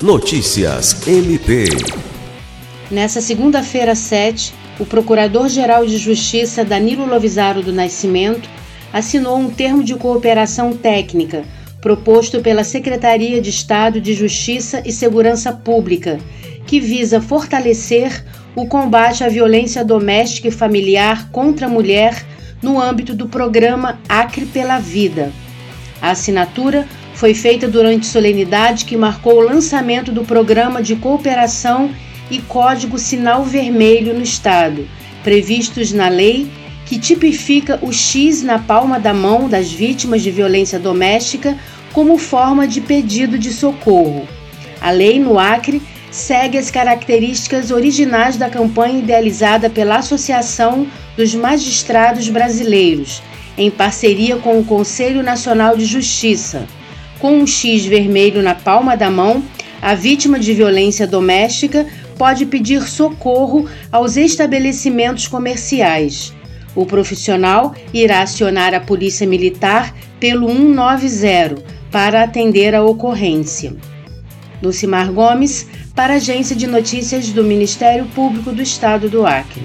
Notícias MP. Nessa segunda-feira 7, o Procurador-Geral de Justiça Danilo Lovisaro do Nascimento assinou um termo de cooperação técnica proposto pela Secretaria de Estado de Justiça e Segurança Pública, que visa fortalecer o combate à violência doméstica e familiar contra a mulher no âmbito do programa Acre pela Vida. A assinatura foi feita durante solenidade que marcou o lançamento do programa de cooperação e código sinal vermelho no Estado, previstos na lei que tipifica o X na palma da mão das vítimas de violência doméstica como forma de pedido de socorro. A lei no Acre segue as características originais da campanha idealizada pela Associação dos Magistrados Brasileiros, em parceria com o Conselho Nacional de Justiça. Com um X vermelho na palma da mão, a vítima de violência doméstica pode pedir socorro aos estabelecimentos comerciais. O profissional irá acionar a Polícia Militar pelo 190 para atender a ocorrência. Lucimar Gomes, para a Agência de Notícias do Ministério Público do Estado do Acre.